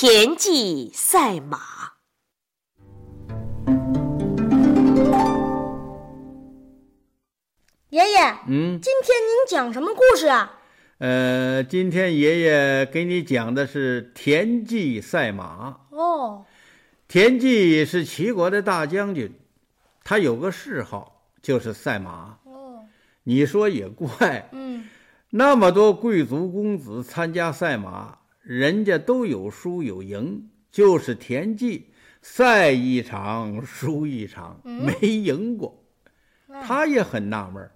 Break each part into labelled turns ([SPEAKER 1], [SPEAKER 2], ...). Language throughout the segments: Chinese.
[SPEAKER 1] 田忌赛马。
[SPEAKER 2] 爷爷，
[SPEAKER 3] 嗯，
[SPEAKER 2] 今天您讲什么故事啊？
[SPEAKER 3] 呃，今天爷爷给你讲的是田忌赛马。
[SPEAKER 2] 哦，
[SPEAKER 3] 田忌是齐国的大将军，他有个嗜好就是赛马。
[SPEAKER 2] 哦，
[SPEAKER 3] 你说也怪，
[SPEAKER 2] 嗯，
[SPEAKER 3] 那么多贵族公子参加赛马，人家都有输有赢，就是田忌赛一场输一场，没赢过。他也很纳闷儿，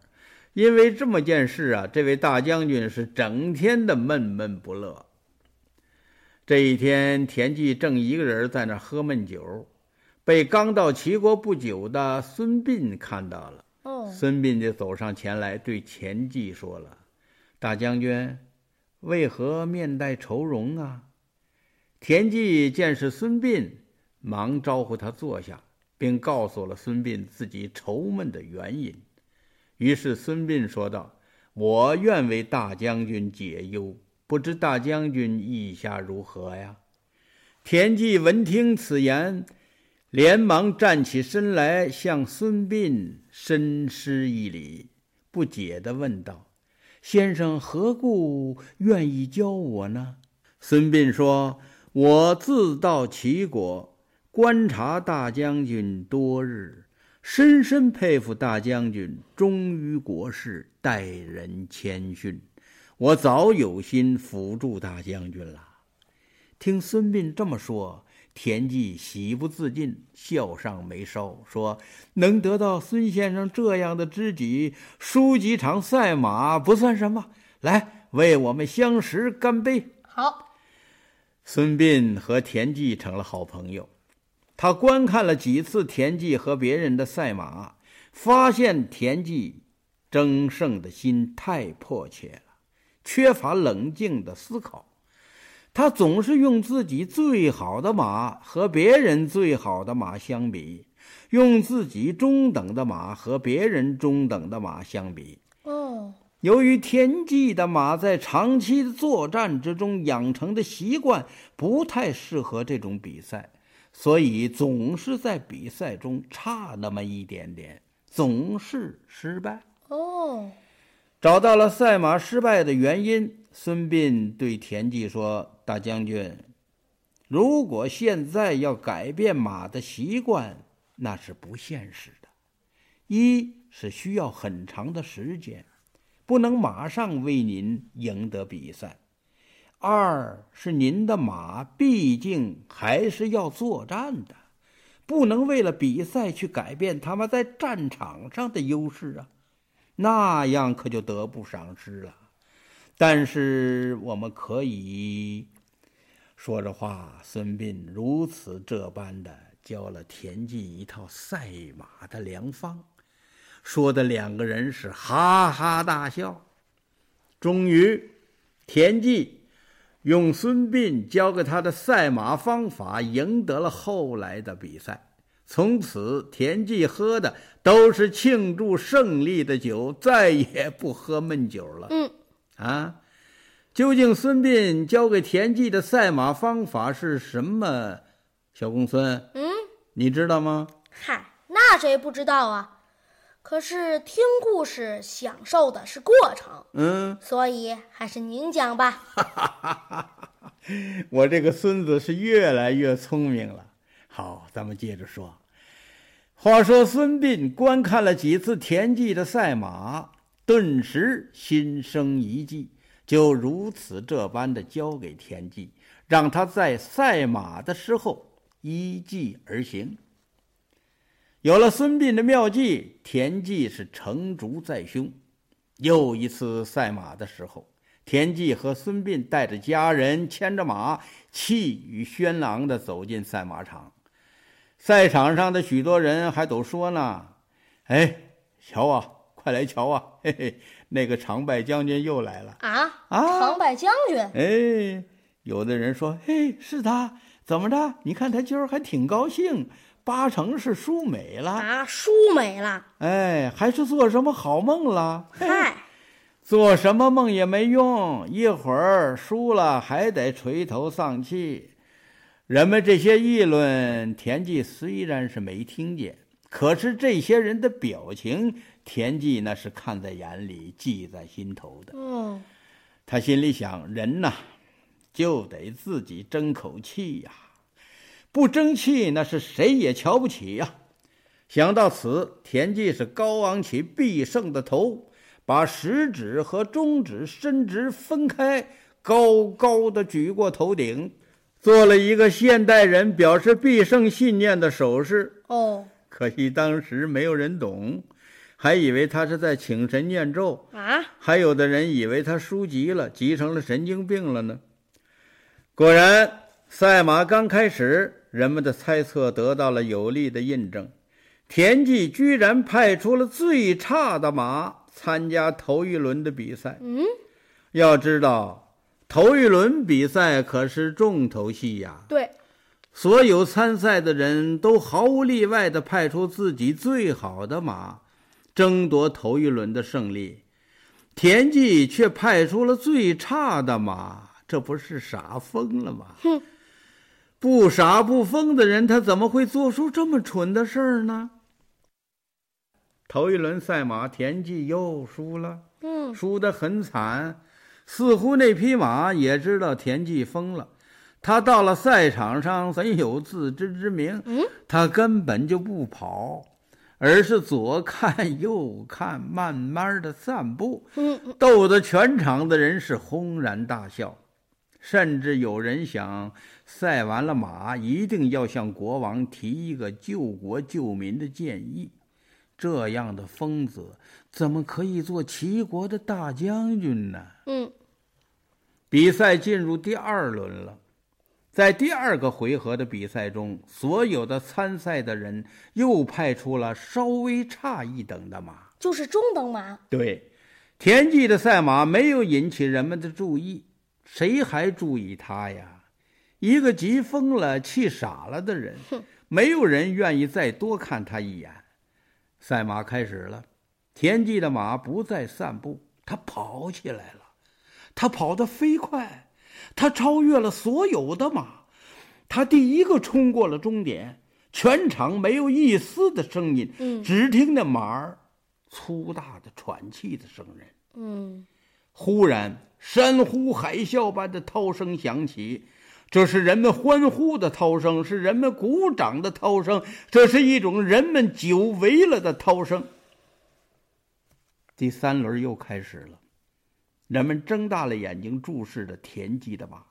[SPEAKER 3] 因为这么件事啊，这位大将军是整天的闷闷不乐。这一天，田忌正一个人在那儿喝闷酒，被刚到齐国不久的孙膑看到了。
[SPEAKER 2] 哦，
[SPEAKER 3] 孙膑就走上前来，对田忌说了：“大将军，为何面带愁容啊？”田忌见是孙膑，忙招呼他坐下，并告诉了孙膑自己愁闷的原因。于是孙膑说道：“我愿为大将军解忧，不知大将军意下如何呀？”田忌闻听此言，连忙站起身来，向孙膑深施一礼，不解地问道：“先生何故愿意教我呢？”孙膑说：“我自到齐国，观察大将军多日，深深佩服大将军忠于国事，待人谦逊。我早有心辅助大将军了。”听孙膑这么说，田忌喜不自禁，笑上眉梢，说：“能得到孙先生这样的知己，输几场赛马不算什么。来，为我们相识干杯！”
[SPEAKER 2] 好，
[SPEAKER 3] 孙膑和田忌成了好朋友。他观看了几次田忌和别人的赛马，发现田忌争胜的心太迫切了，缺乏冷静的思考。他总是用自己最好的马和别人最好的马相比，用自己中等的马和别人中等的马相比。
[SPEAKER 2] 哦，
[SPEAKER 3] 由于田忌的马在长期的作战之中养成的习惯不太适合这种比赛，所以总是在比赛中差那么一点点，总是失败。
[SPEAKER 2] 哦，
[SPEAKER 3] 找到了赛马失败的原因，孙膑对田忌说：“大将军，如果现在要改变马的习惯，那是不现实的。一是需要很长的时间，不能马上为您赢得比赛；二是您的马毕竟还是要作战的，不能为了比赛去改变他们在战场上的优势啊。”那样可就得不偿失了。但是我们可以说着话，孙膑如此这般的教了田忌一套赛马的良方，说的两个人是哈哈大笑。终于，田忌用孙膑教给他的赛马方法赢得了后来的比赛。从此，田忌喝的都是庆祝胜利的酒，再也不喝闷酒了。
[SPEAKER 2] 嗯，
[SPEAKER 3] 啊，究竟孙膑教给田忌的赛马方法是什么？小公孙，
[SPEAKER 2] 嗯，
[SPEAKER 3] 你知道吗？
[SPEAKER 2] 嗨，那谁不知道啊？可是听故事享受的是过程，
[SPEAKER 3] 嗯，
[SPEAKER 2] 所以还是您讲吧。
[SPEAKER 3] 我这个孙子是越来越聪明了。好，咱们接着说。话说孙膑观看了几次田忌的赛马，顿时心生一计，就如此这般的交给田忌，让他在赛马的时候依计而行。有了孙膑的妙计，田忌是成竹在胸。又一次赛马的时候，田忌和孙膑带着家人，牵着马，气宇轩昂地走进赛马场。赛场上的许多人还都说呢：“哎，瞧啊，快来瞧啊！嘿嘿，那个常败将军又来了
[SPEAKER 2] 啊
[SPEAKER 3] 啊！
[SPEAKER 2] 常败将军，
[SPEAKER 3] 哎，有的人说：“嘿，是他，怎么着？你看他今儿还挺高兴，八成是输美了。
[SPEAKER 2] 啊，输美了。
[SPEAKER 3] 哎，还是做什么好梦了？
[SPEAKER 2] 嗨，
[SPEAKER 3] 做什么梦也没用，一会儿输了还得垂头丧气。人们这些议论，田忌虽然是没听见，可是这些人的表情，田忌那是看在眼里，记在心头的。
[SPEAKER 2] 嗯，
[SPEAKER 3] 他心里想：人呐，就得自己争口气呀，不争气，那是谁也瞧不起呀。想到此，田忌是高昂起必胜的头，把食指和中指伸直分开，高高的举过头顶。做了一个现代人表示必胜信念的手势。
[SPEAKER 2] 哦，
[SPEAKER 3] 可惜当时没有人懂，还以为他是在请神念咒
[SPEAKER 2] 啊。
[SPEAKER 3] 还有的人以为他输急了，急成了神经病了呢。果然，赛马刚开始，人们的猜测得到了有力的印证。田忌居然派出了最差的马参加头一轮的比赛。
[SPEAKER 2] 嗯，
[SPEAKER 3] 要知道。头一轮比赛可是重头戏呀！
[SPEAKER 2] 对，
[SPEAKER 3] 所有参赛的人都毫无例外地派出自己最好的马，争夺头一轮的胜利。田忌却派出了最差的马，这不是傻疯了吗？
[SPEAKER 2] 哼，
[SPEAKER 3] 不傻不疯的人，他怎么会做出这么蠢的事儿呢？头一轮赛马，田忌又输了，
[SPEAKER 2] 嗯，
[SPEAKER 3] 输得很惨。似乎那匹马也知道田忌疯了，他到了赛场上怎有自知之明？
[SPEAKER 2] 嗯，
[SPEAKER 3] 他根本就不跑，而是左看右看，慢慢的散步。
[SPEAKER 2] 嗯，
[SPEAKER 3] 逗得全场的人是轰然大笑，甚至有人想，赛完了马一定要向国王提一个救国救民的建议。这样的疯子怎么可以做齐国的大将军呢？
[SPEAKER 2] 嗯，
[SPEAKER 3] 比赛进入第二轮了，在第二个回合的比赛中，所有的参赛的人又派出了稍微差一等的马，
[SPEAKER 2] 就是中等马。
[SPEAKER 3] 对，田忌的赛马没有引起人们的注意，谁还注意他呀？一个急疯了、气傻了的人，没有人愿意再多看他一眼。赛马开始了，田忌的马不再散步，他跑起来了。他跑得飞快，他超越了所有的马，他第一个冲过了终点。全场没有一丝的声音，
[SPEAKER 2] 嗯，
[SPEAKER 3] 只听那马儿粗大的喘气的声音。
[SPEAKER 2] 嗯，
[SPEAKER 3] 忽然，山呼海啸般的涛声响起。这是人们欢呼的涛声，是人们鼓掌的涛声，这是一种人们久违了的涛声。第三轮又开始了，人们睁大了眼睛注视着田忌的马。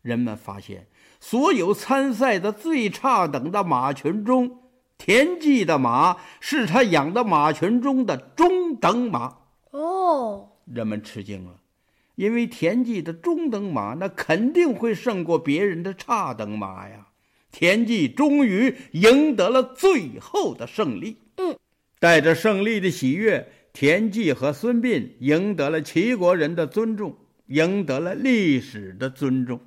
[SPEAKER 3] 人们发现，所有参赛的最差等的马群中，田忌的马是他养的马群中的中等马。
[SPEAKER 2] 哦，
[SPEAKER 3] 人们吃惊了。因为田忌的中等马，那肯定会胜过别人的差等马呀。田忌终于赢得了最后的胜利。
[SPEAKER 2] 嗯，
[SPEAKER 3] 带着胜利的喜悦，田忌和孙膑赢得了齐国人的尊重，赢得了历史的尊重。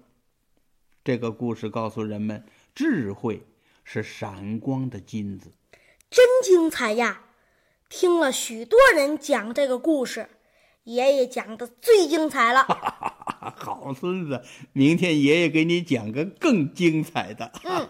[SPEAKER 3] 这个故事告诉人们，智慧是闪光的金子，
[SPEAKER 2] 真精彩呀！听了许多人讲这个故事。爷爷讲的最精彩了，
[SPEAKER 3] 好孙子，明天爷爷给你讲个更精彩的。
[SPEAKER 2] 嗯。